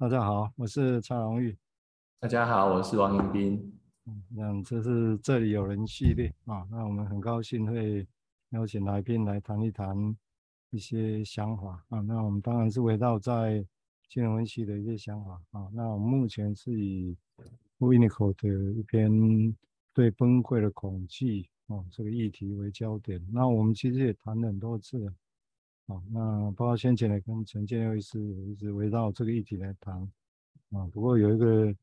大家好，我是蔡荣玉。大家好，我是王迎宾。嗯，那这是这里有人系列啊，那我们很高兴会邀请来宾来谈一谈一些想法啊。那我们当然是围绕在金融分析的一些想法啊。那我们目前是以 Winnicott 的一篇对崩溃的恐惧啊这个议题为焦点。那我们其实也谈了很多次了啊。那包括先前来跟陈建佑医师一直围绕这个议题来谈啊。不过有一个。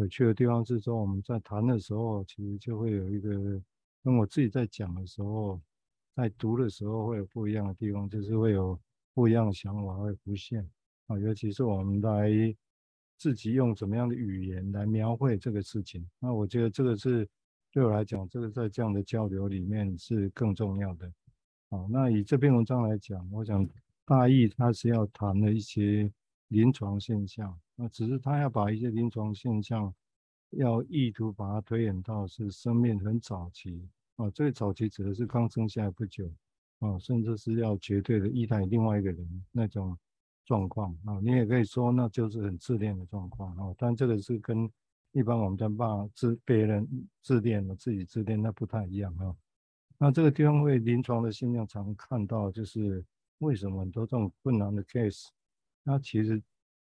有趣的地方是说，我们在谈的时候，其实就会有一个跟我自己在讲的时候，在读的时候会有不一样的地方，就是会有不一样的想法会浮现啊。尤其是我们来自己用怎么样的语言来描绘这个事情，那我觉得这个是对我来讲，这个在这样的交流里面是更重要的。好，那以这篇文章来讲，我想大意它是要谈的一些临床现象。那只是他要把一些临床现象，要意图把它推演到是生命很早期。啊，最早期指的是刚生下来不久。啊，甚至是要绝对的依赖另外一个人那种状况。啊，你也可以说那就是很自恋的状况。啊，但这个是跟一般我们在骂自别人自恋了自己自恋那不太一样。啊。那这个地方会临床的现象常看到，就是为什么很多这种困难的 case，那其实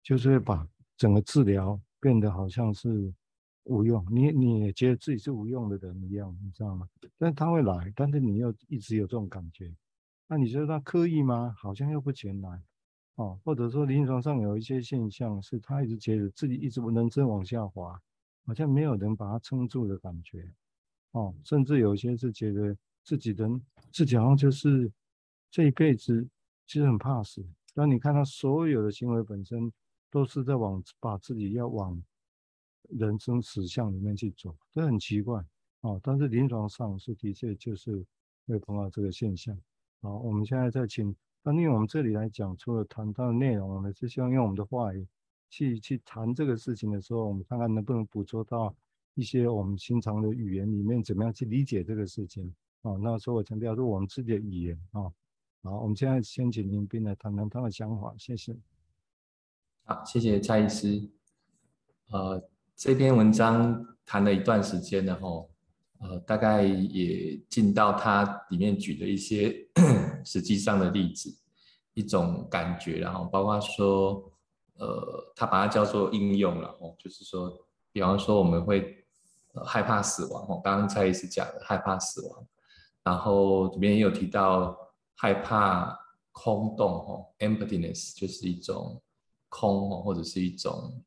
就是会把整个治疗变得好像是无用，你你也觉得自己是无用的人一样，你知道吗？但他会来，但是你又一直有这种感觉，那你觉得他刻意吗？好像又不前来，哦，或者说临床上有一些现象是他一直觉得自己一直不能真往下滑，好像没有人把他撑住的感觉，哦，甚至有些是觉得自己人自己好像就是这一辈子其实很怕死，当你看他所有的行为本身。都是在往把自己要往人生死相里面去走，这很奇怪啊！但是临床上是的确就是会碰到这个现象。好，我们现在再请，那因为我们这里来讲，除了谈到内容，我们是希望用我们的话语去去谈这个事情的时候，我们看看能不能捕捉到一些我们平常的语言里面怎么样去理解这个事情哦。那所以我强调是我们自己的语言啊。好，我们现在先请林斌来谈谈他的想法，谢谢。好，谢谢蔡医师。呃，这篇文章谈了一段时间了吼，呃，大概也进到它里面举的一些 实际上的例子，一种感觉，然后包括说，呃，他把它叫做应用了哦，就是说，比方说我们会、呃、害怕死亡哦，刚刚蔡医师讲的害怕死亡，然后里面也有提到害怕空洞哦，emptiness 就是一种。空或者是一种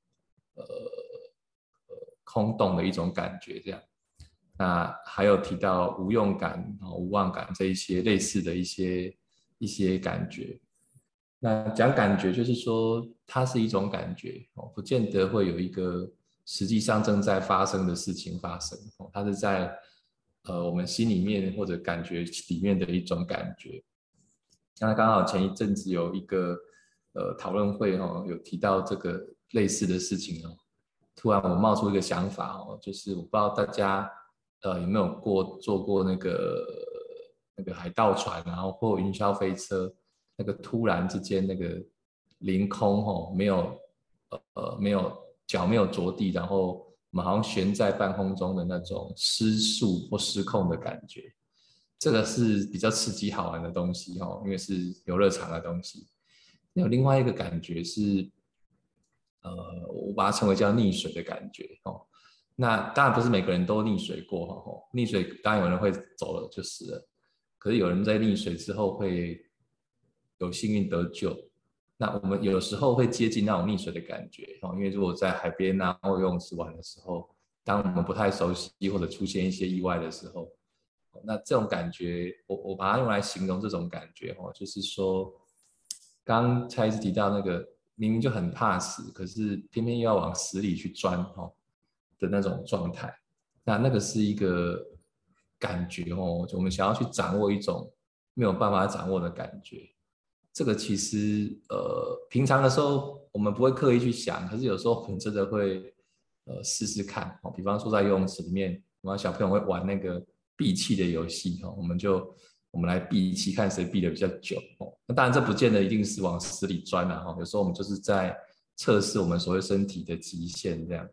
呃呃空洞的一种感觉，这样。那还有提到无用感、无望感这一些类似的一些一些感觉。那讲感觉就是说，它是一种感觉哦，不见得会有一个实际上正在发生的事情发生哦，它是在呃我们心里面或者感觉里面的一种感觉。那刚好前一阵子有一个。呃，讨论会哦，有提到这个类似的事情哦。突然我冒出一个想法哦，就是我不知道大家呃有没有过坐过那个那个海盗船，然后或云霄飞车，那个突然之间那个凌空哦，没有呃呃没有脚没有着地，然后我们好像悬在半空中的那种失速或失控的感觉。这个是比较刺激好玩的东西哦，因为是游乐场的东西。有另外一个感觉是，呃，我把它称为叫溺水的感觉哦。那当然不是每个人都溺水过哈，哦，溺水当然有人会走了就死了，可是有人在溺水之后会有幸运得救。那我们有时候会接近那种溺水的感觉哦，因为如果在海边啊或游泳池玩的时候，当我们不太熟悉或者出现一些意外的时候，那这种感觉，我我把它用来形容这种感觉哦，就是说。刚才一直提到那个明明就很怕死，可是偏偏又要往死里去钻哦的那种状态，那那个是一个感觉哦，就我们想要去掌握一种没有办法掌握的感觉。这个其实呃平常的时候我们不会刻意去想，可是有时候我们真的会呃试试看哦。比方说在游泳池里面，我们小朋友会玩那个闭气的游戏哦，我们就。我们来闭气，看谁闭的比较久哦。那当然，这不见得一定是往死里钻啊。哈，有时候我们就是在测试我们所谓身体的极限这样。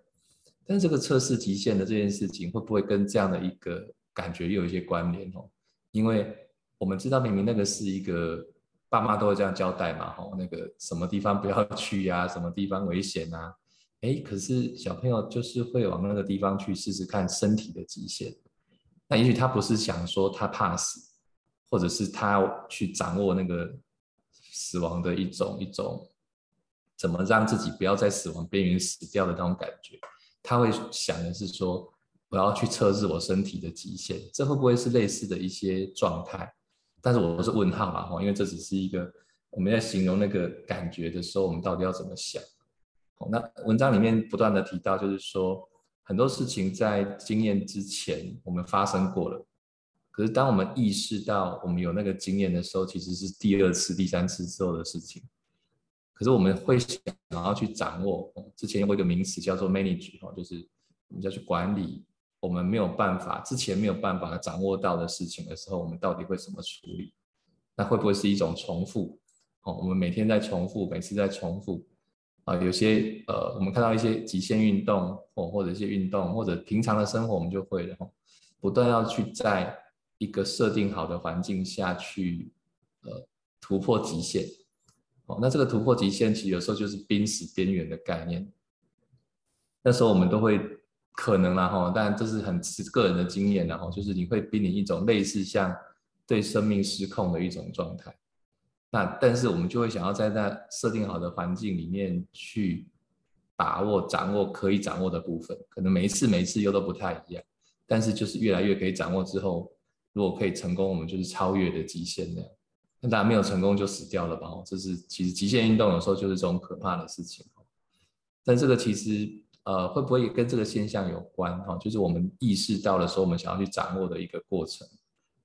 但这个测试极限的这件事情，会不会跟这样的一个感觉又有一些关联哦？因为我们知道，明明那个是一个爸妈都会这样交代嘛，吼，那个什么地方不要去呀，什么地方危险啊？哎，可是小朋友就是会往那个地方去试试看身体的极限。那也许他不是想说他怕死，或者是他去掌握那个死亡的一种一种，怎么让自己不要在死亡边缘死掉的那种感觉。他会想的是说，我要去测试我身体的极限，这会不会是类似的一些状态？但是我是问号嘛，哈，因为这只是一个我们在形容那个感觉的时候，我们到底要怎么想？那文章里面不断的提到，就是说很多事情在经验之前我们发生过了，可是当我们意识到我们有那个经验的时候，其实是第二次、第三次之后的事情。可是我们会想要去掌握，之前有一个名词叫做 manage 哈，就是我们要去管理我们没有办法之前没有办法掌握到的事情的时候，我们到底会怎么处理？那会不会是一种重复？哦，我们每天在重复，每次在重复啊，有些呃，我们看到一些极限运动哦，或者一些运动，或者平常的生活，我们就会然后不断要去在一个设定好的环境下去呃突破极限。哦，那这个突破极限，其实有时候就是濒死边缘的概念。那时候我们都会可能啦哈，但这是很个人的经验然后就是你会濒临一种类似像对生命失控的一种状态。那但是我们就会想要在那设定好的环境里面去把握、掌握可以掌握的部分，可能每一次、每一次又都不太一样，但是就是越来越可以掌握之后，如果可以成功，我们就是超越的极限那样。那当然没有成功就死掉了吧？这是其实极限运动有时候就是这种可怕的事情。但这个其实呃会不会也跟这个现象有关哈？就是我们意识到的时候，我们想要去掌握的一个过程，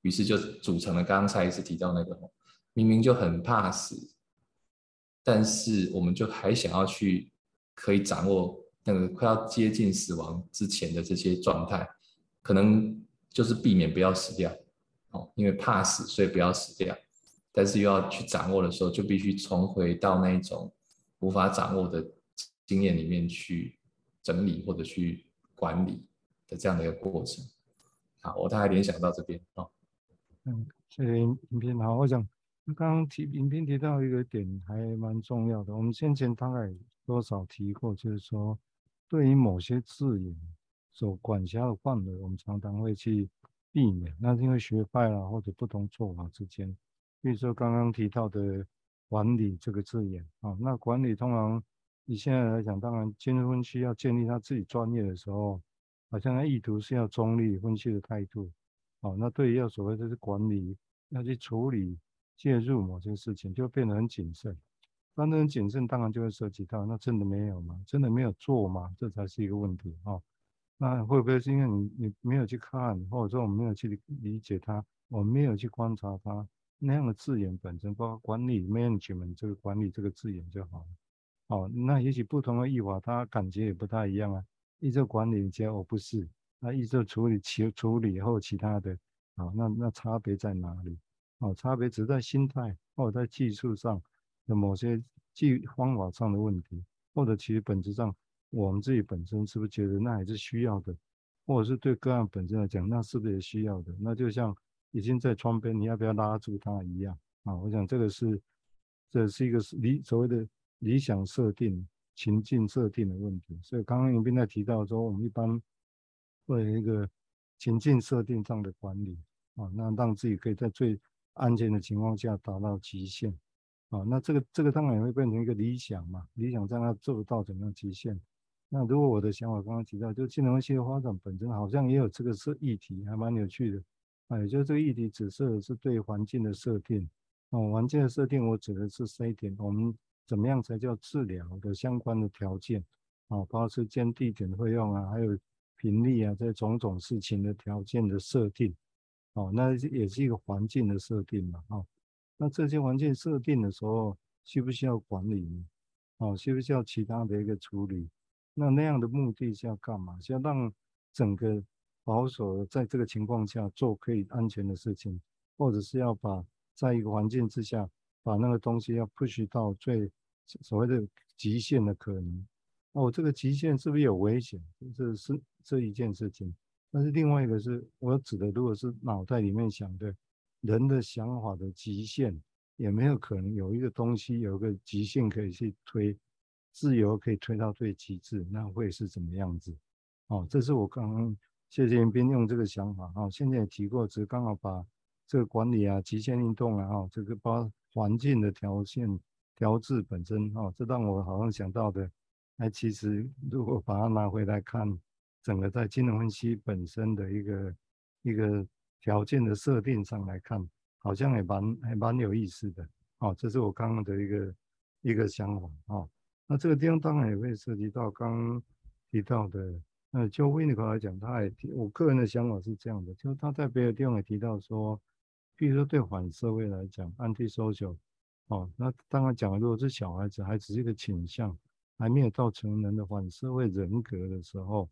于是就组成了刚刚蔡医师提到那个明明就很怕死，但是我们就还想要去可以掌握那个快要接近死亡之前的这些状态，可能就是避免不要死掉哦，因为怕死所以不要死掉。但是又要去掌握的时候，就必须重回到那种无法掌握的经验里面去整理或者去管理的这样的一个过程。好，我大概联想到这边啊。嗯，谢谢影片。好，我想刚刚提影片提到一个点还蛮重要的，我们先前大概多少提过，就是说对于某些字眼所管辖的范围，我们常常会去避免。那是因为学派啦或者不同做法之间。比如说刚刚提到的“管理”这个字眼啊，那管理通常以现在来讲，当然精神分析要建立他自己专业的时候，好像他意图是要中立分析的态度，哦，那对于要所谓的是管理，要去处理介入某些事情，就变得很谨慎。当然很谨慎，当然就会涉及到，那真的没有吗？真的没有做吗？这才是一个问题哦。那会不会是因为你你没有去看，或者说我们没有去理解它，我们没有去观察它？那样的字眼本身，包括管理 management 这个管理这个字眼就好了。哦，那也许不同的译法，它感觉也不太一样啊。译作管理，结果不是；那译作处理其处理后其他的，好，那那差别在哪里？哦，差别只在心态，或者在技术上的某些技方法上的问题，或者其实本质上，我们自己本身是不是觉得那还是需要的，或者是对个案本身来讲，那是不是也需要的？那就像。已经在窗边，你要不要拉住它一样啊？我想这个是，这是一个理所谓的理想设定、情境设定的问题。所以刚刚影片在提到说，我们一般会有一个情境设定上的管理啊，那让自己可以在最安全的情况下达到极限啊。那这个这个当然也会变成一个理想嘛，理想在那做不到怎么样极限？那如果我的想法刚刚提到，就精神分析的发展本身好像也有这个是议题，还蛮有趣的啊。也就是这个议题指涉的是对环境的设定哦，环境的设定，我指的是 C 点，我们怎么样才叫治疗的相关的条件啊，包括时间、地点、费用啊，还有频率啊，这种种事情的条件的设定哦，那也是一个环境的设定嘛，哦，那这些环境设定的时候，需不需要管理呢？哦，需不需要其他的一个处理？那那样的目的是要干嘛？是要让整个保守在这个情况下做可以安全的事情，或者是要把在一个环境之下把那个东西要 push 到最所谓的极限的可能。那哦，这个极限是不是有危险？这是这一件事情。但是另外一个是我指的，如果是脑袋里面想的人的想法的极限，有没有可能有一个东西有个极限可以去推，自由可以推到最极致，那会是怎么样子？哦，这是我刚刚谢建斌用这个想法。哦，现在也提过，只是刚好把这个管理啊、极限运动啊、哦，这个包环境的条件调制本身，哦，这让我好像想到的，哎，其实如果把它拿回来看，整个在金融分析本身的一个一个条件的设定上来看，好像也蛮还蛮有意思的。哦，这是我刚刚的一个一个想法。哦，那这个地方当然也会涉及到刚刚提到的，呃，就威廉来讲，他也提，我个人的想法是这样的，就他在别的地方也提到说。比如说，对反社会来讲，anti-social，哦，那当然讲，如果是小孩子，还只是一个倾向，还没有到成人的反社会人格的时候，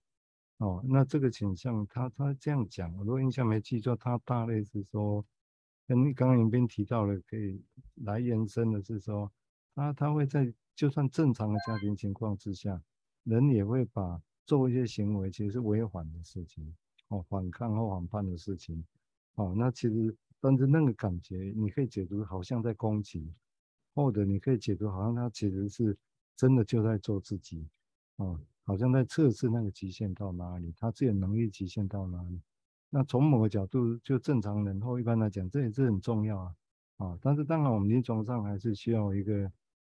哦，那这个倾向，他他这样讲，如果印象没记错，他大类是说，跟刚刚影片提到了，可以来延伸的是说，他他会在就算正常的家庭情况之下，人也会把做一些行为，其实是违反的事情，哦，反抗或反叛的事情，哦，那其实。但是那个感觉，你可以解读好像在攻击，或者你可以解读好像他其实是真的就在做自己，啊，好像在测试那个极限到哪里，他自己能力极限到哪里。那从某个角度，就正常人或一般来讲，这也是很重要啊，啊，但是当然我们临床上还是需要一个，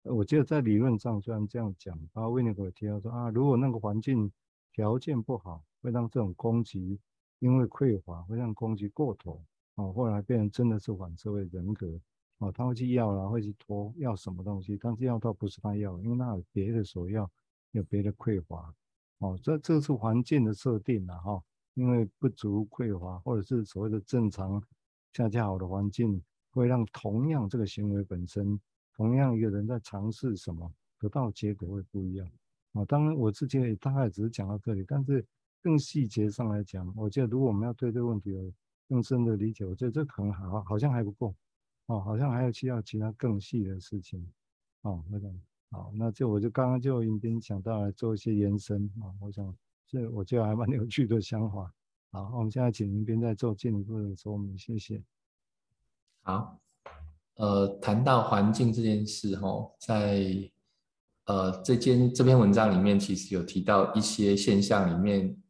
我记得在理论上虽然这样讲，啊，威尼克提到说啊，如果那个环境条件不好，会让这种攻击因为匮乏会让攻击过头。哦，后来变成真的是反社会人格，哦，他会去要啦，会去拖要什么东西，但是要到不是他要，因为那有别的所要，有别的匮乏，哦，这这是环境的设定了哈，因为不足匮乏，或者是所谓的正常恰恰好的环境，会让同样这个行为本身，同样一个人在尝试什么，得到结果会不一样，啊，当然我之前也大概只是讲到这里，但是更细节上来讲，我觉得如果我们要对这个问题有更深的理解，我觉得这可能好，好像还不够，哦，好像还有需要其他更细的事情，哦，那个，好，那就我就刚刚就已经想到来做一些延伸，啊、我想这我觉得还蛮有趣的想法，好，我们现在请林斌再做进一步的说明，谢谢。好，呃，谈到环境这件事，哈，在呃这间这篇文章里面，其实有提到一些现象里面，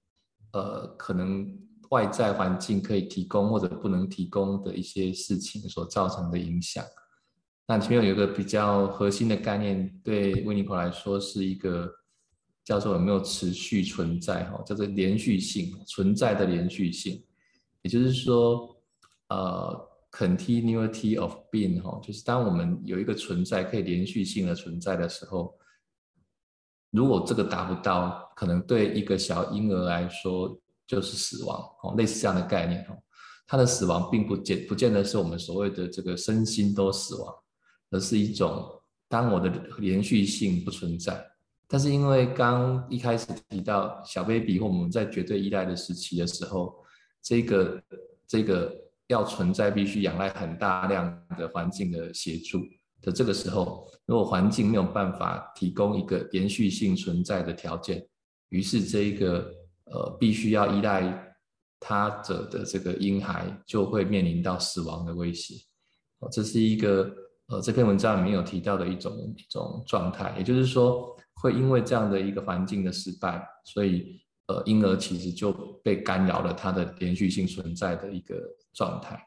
呃，可能。外在环境可以提供或者不能提供的一些事情所造成的影响。那前面有一个比较核心的概念，对维尼克来说是一个叫做有没有持续存在哈，叫做连续性存在的连续性。也就是说，呃，continuity of being 哈，就是当我们有一个存在可以连续性的存在的时候，如果这个达不到，可能对一个小婴儿来说。就是死亡哦，类似这样的概念哦。他的死亡并不见不见得是我们所谓的这个身心都死亡，而是一种当我的连续性不存在。但是因为刚一开始提到小 baby 或我们在绝对依赖的时期的时候，这个这个要存在必须仰赖很大量的环境的协助的这个时候，如果环境没有办法提供一个连续性存在的条件，于是这一个。呃，必须要依赖他者的这个婴孩，就会面临到死亡的威胁。哦，这是一个呃这篇文章里面有提到的一种一种状态，也就是说，会因为这样的一个环境的失败，所以呃婴儿其实就被干扰了他的连续性存在的一个状态。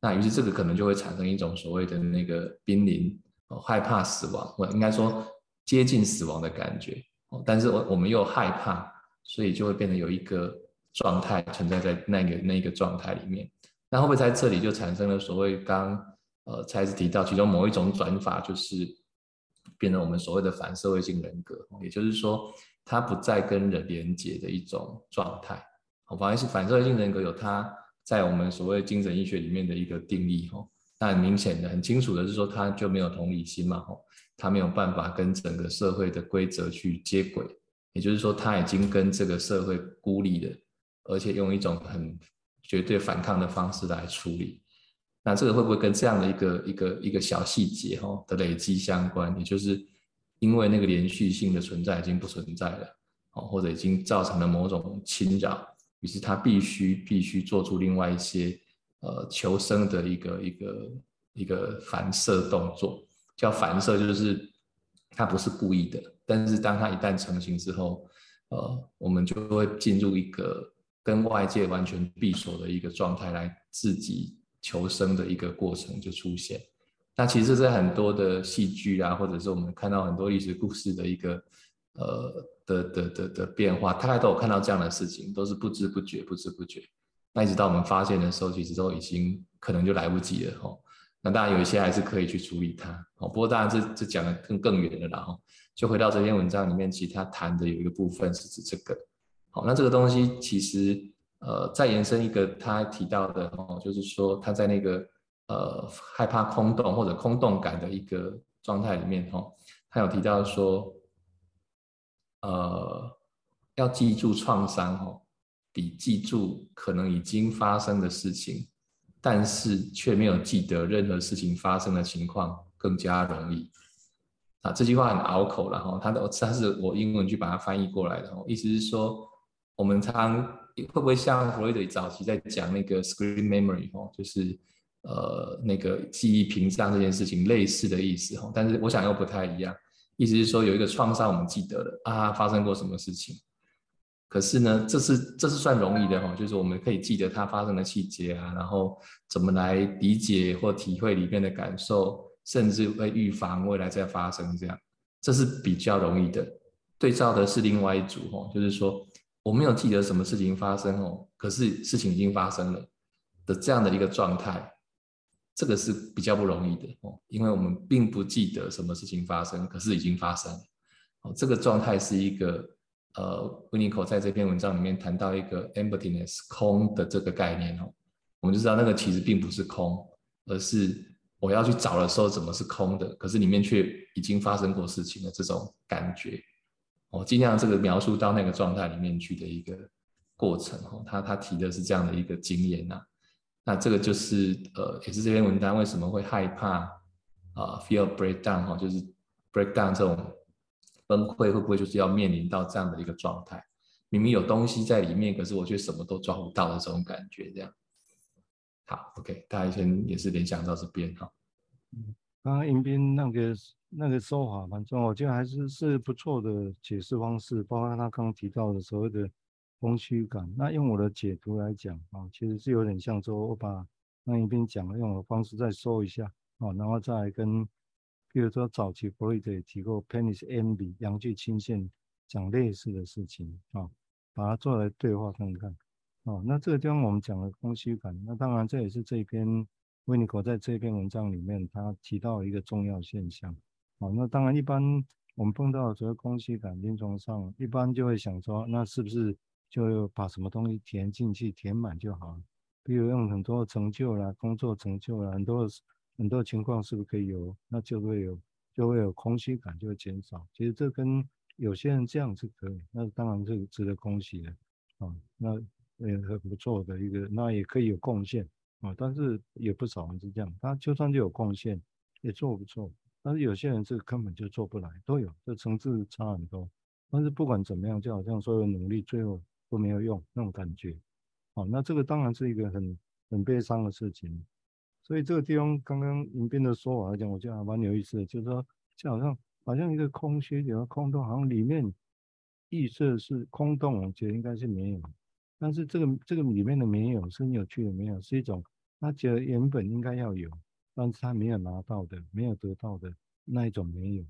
那于是这个可能就会产生一种所谓的那个濒临、呃、害怕死亡，或应该说接近死亡的感觉。但是我我们又害怕。所以就会变得有一个状态存在在那个那个状态里面，那会不会在这里就产生了所谓刚呃才是提到其中某一种转法，就是变成我们所谓的反社会性人格，也就是说它不再跟人连接的一种状态。好，反而是反社会性人格有它在我们所谓精神医学里面的一个定义哈，那很明显的很清楚的是说他就没有同理心嘛，吼，他没有办法跟整个社会的规则去接轨。也就是说，他已经跟这个社会孤立了，而且用一种很绝对反抗的方式来处理。那这个会不会跟这样的一个一个一个小细节哈的累积相关？也就是因为那个连续性的存在已经不存在了，哦，或者已经造成了某种侵扰，于是他必须必须做出另外一些呃求生的一个一个一个反射动作，叫反射，就是他不是故意的，但是当他一旦成型之后，呃，我们就会进入一个跟外界完全闭锁的一个状态，来自己求生的一个过程就出现。那其实，在很多的戏剧啊，或者是我们看到很多历史故事的一个呃的的的的变化，大概都有看到这样的事情，都是不知不觉，不知不觉。那一直到我们发现的时候，其实都已经可能就来不及了哈。那当然有一些还是可以去处理它。哦，不过当然这这讲的更更远了啦哈。就回到这篇文章里面，其实他谈的有一个部分是指这个。好，那这个东西其实呃再延伸一个他提到的哦，就是说他在那个。呃，害怕空洞或者空洞感的一个状态里面，哈，他有提到说，呃，要记住创伤，哈，比记住可能已经发生的事情，但是却没有记得任何事情发生的情况更加容易。啊，这句话很拗口了，哈，他的他是我英文去把它翻译过来的，意思是说，我们常会不会像弗洛伊德早期在讲那个 screen memory，哈，就是。呃，那个记忆屏障这件事情类似的意思哈，但是我想又不太一样。意思是说有一个创伤我们记得了啊，发生过什么事情，可是呢，这是这是算容易的哈，就是我们可以记得它发生的细节啊，然后怎么来理解或体会里面的感受，甚至会预防未来再发生这样，这是比较容易的。对照的是另外一组哈，就是说我没有记得什么事情发生哦，可是事情已经发生了的这样的一个状态。这个是比较不容易的哦，因为我们并不记得什么事情发生，可是已经发生了。哦，这个状态是一个呃 w i n n i c o 在这篇文章里面谈到一个 emptiness 空的这个概念哦，我们就知道那个其实并不是空，而是我要去找的时候怎么是空的，可是里面却已经发生过事情的这种感觉。我，尽量这个描述到那个状态里面去的一个过程哦，他他提的是这样的一个经验呐。那这个就是呃，也是这篇文章为什么会害怕啊、，feel breakdown 哈，就是 breakdown 这种崩溃会不会就是要面临到这样的一个状态？明明有东西在里面，可是我却什么都抓不到的这种感觉，这样。好，OK，大家先也是联想到这边哈。嗯，刚刚迎宾那个那个说法蛮重要，我觉得还是是不错的解释方式，包括他刚刚提到的所谓的。空虚感，那用我的解读来讲啊，其实是有点像说，我把那一边讲的用我的方式再说一下啊，然后再来跟，比如说早期弗洛伊德也提过 penis envy 阳具倾向讲类似的事情啊，把它做来对话看看啊。那这个地方我们讲了空虚感，那当然这也是这篇 Winnicott 在这篇文章里面他提到一个重要现象啊。那当然一般我们碰到的所谓空虚感，临床上一般就会想说，那是不是？就把什么东西填进去，填满就好了。比如用很多成就啦，工作成就啦，很多很多情况是不是可以有？那就会有，就会有空虚感，就会减少。其实这跟有些人这样是可以，那当然是值得恭喜的啊。那也很不错的一个，那也可以有贡献啊。但是也不少人是这样，他就算就有贡献，也做不错。但是有些人是根本就做不来，都有，这层次差很多。但是不管怎么样，就好像所有努力最后。都没有用那种感觉，好，那这个当然是一个很很悲伤的事情，所以这个地方刚刚迎宾的说法来讲，我觉得还蛮有意思的，就是说就好像好像一个空虚，有个空洞，好像里面意识是空洞，我觉得应该是没有，但是这个这个里面的没有是很有趣的没有，是一种他觉得原本应该要有，但是他没有拿到的，没有得到的那一种没有，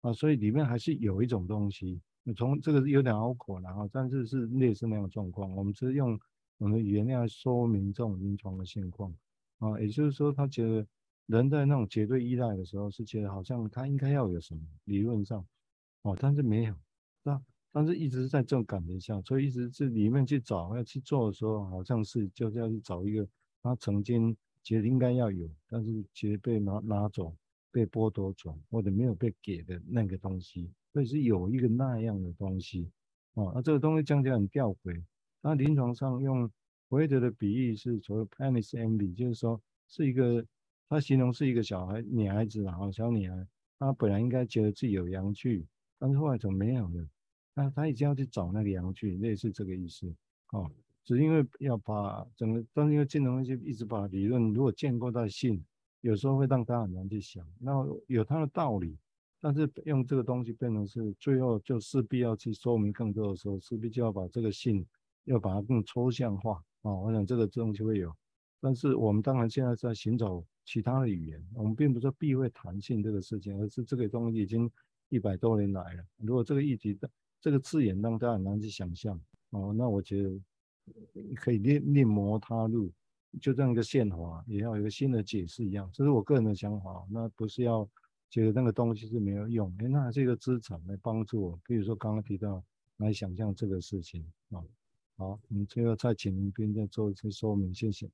啊，所以里面还是有一种东西。从这个有点拗口了哈，但是是类似那样的状况。我们只是用我们的语言来说明这种临床的现况啊，也就是说，他觉得人在那种绝对依赖的时候，是觉得好像他应该要有什么理论上哦，但是没有，那？但是一直在这种感觉下，所以一直是里面去找要去做的时候，好像是就是要去找一个他曾经觉得应该要有，但是其实被拿拿走、被剥夺走或者没有被给的那个东西。所以是有一个那样的东西，哦，那这个东西讲起来很吊诡。那临床上用弗洛德的比喻是所谓 penis envy，就是说是一个，他形容是一个小孩女孩子啊，小女孩，她本来应该觉得自己有阳具，但是后来怎么没有了？那她已经要去找那个阳具，类似这个意思哦。只因为要把整个，但是因为金融分析一直把理论如果建构在性，有时候会让他很难去想。那有他的道理，但是用这个东西变成是最后就势必要去说明更多的时候，势必就要把这个性要把它更抽象化、哦。我想这个东西会有，但是我们当然现在在寻找其他的语言，我们并不是说避讳弹性这个事情，而是这个东西已经一百多年来了。如果这个议题的这个字眼让大家很难去想象哦，那我觉得可以另另谋他路，就这样一个宪法也要有一个新的解释一样，这是我个人的想法。那不是要觉得那个东西是没有用，哎，那还是一个资产来帮助我。比如说刚刚提到来想象这个事情啊。好，我们最后再请林斌再做一次说明，谢谢。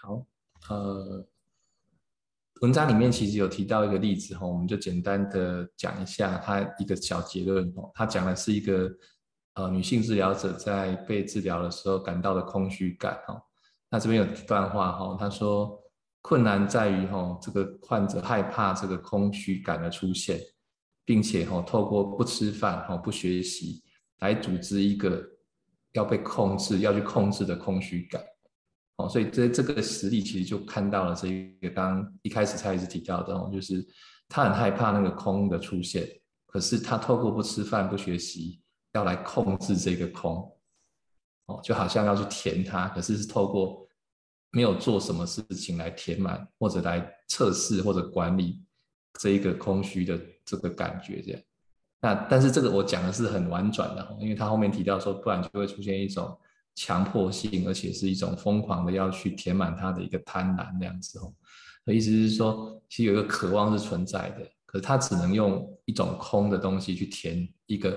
好，呃。文章里面其实有提到一个例子哈，我们就简单的讲一下他一个小结论哦。他讲的是一个呃女性治疗者在被治疗的时候感到的空虚感哈。那这边有一段话哈，他说困难在于哈这个患者害怕这个空虚感的出现，并且哈透过不吃饭哈不学习来组织一个要被控制要去控制的空虚感。哦，所以这这个实例其实就看到了这一个刚一开始蔡医师提到的，哦，就是他很害怕那个空的出现，可是他透过不吃饭不学习要来控制这个空，哦，就好像要去填它，可是是透过没有做什么事情来填满或者来测试或者管理这一个空虚的这个感觉这样。那但是这个我讲的是很婉转的，因为他后面提到说，不然就会出现一种。强迫性，而且是一种疯狂的要去填满他的一个贪婪那样子哦。意思是说，其实有一个渴望是存在的，可是他只能用一种空的东西去填一个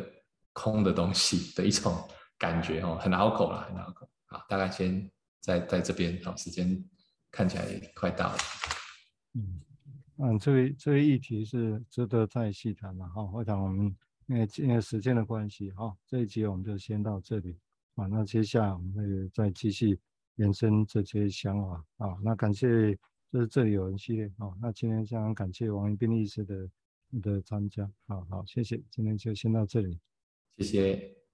空的东西的一种感觉哦，很拗口啦，很拗口。好，大概先在在这边，好，时间看起来也快到了。嗯，嗯，这个这个议题是值得再细谈的哈。我想我们因为因为时间的关系，哈，这一集我们就先到这里。啊，那接下来我们会再继续延伸这些想法啊。那感谢，就是这里有人系列啊。那今天非常感谢王宜宾医师的的参加。好好，谢谢，今天就先到这里，谢谢。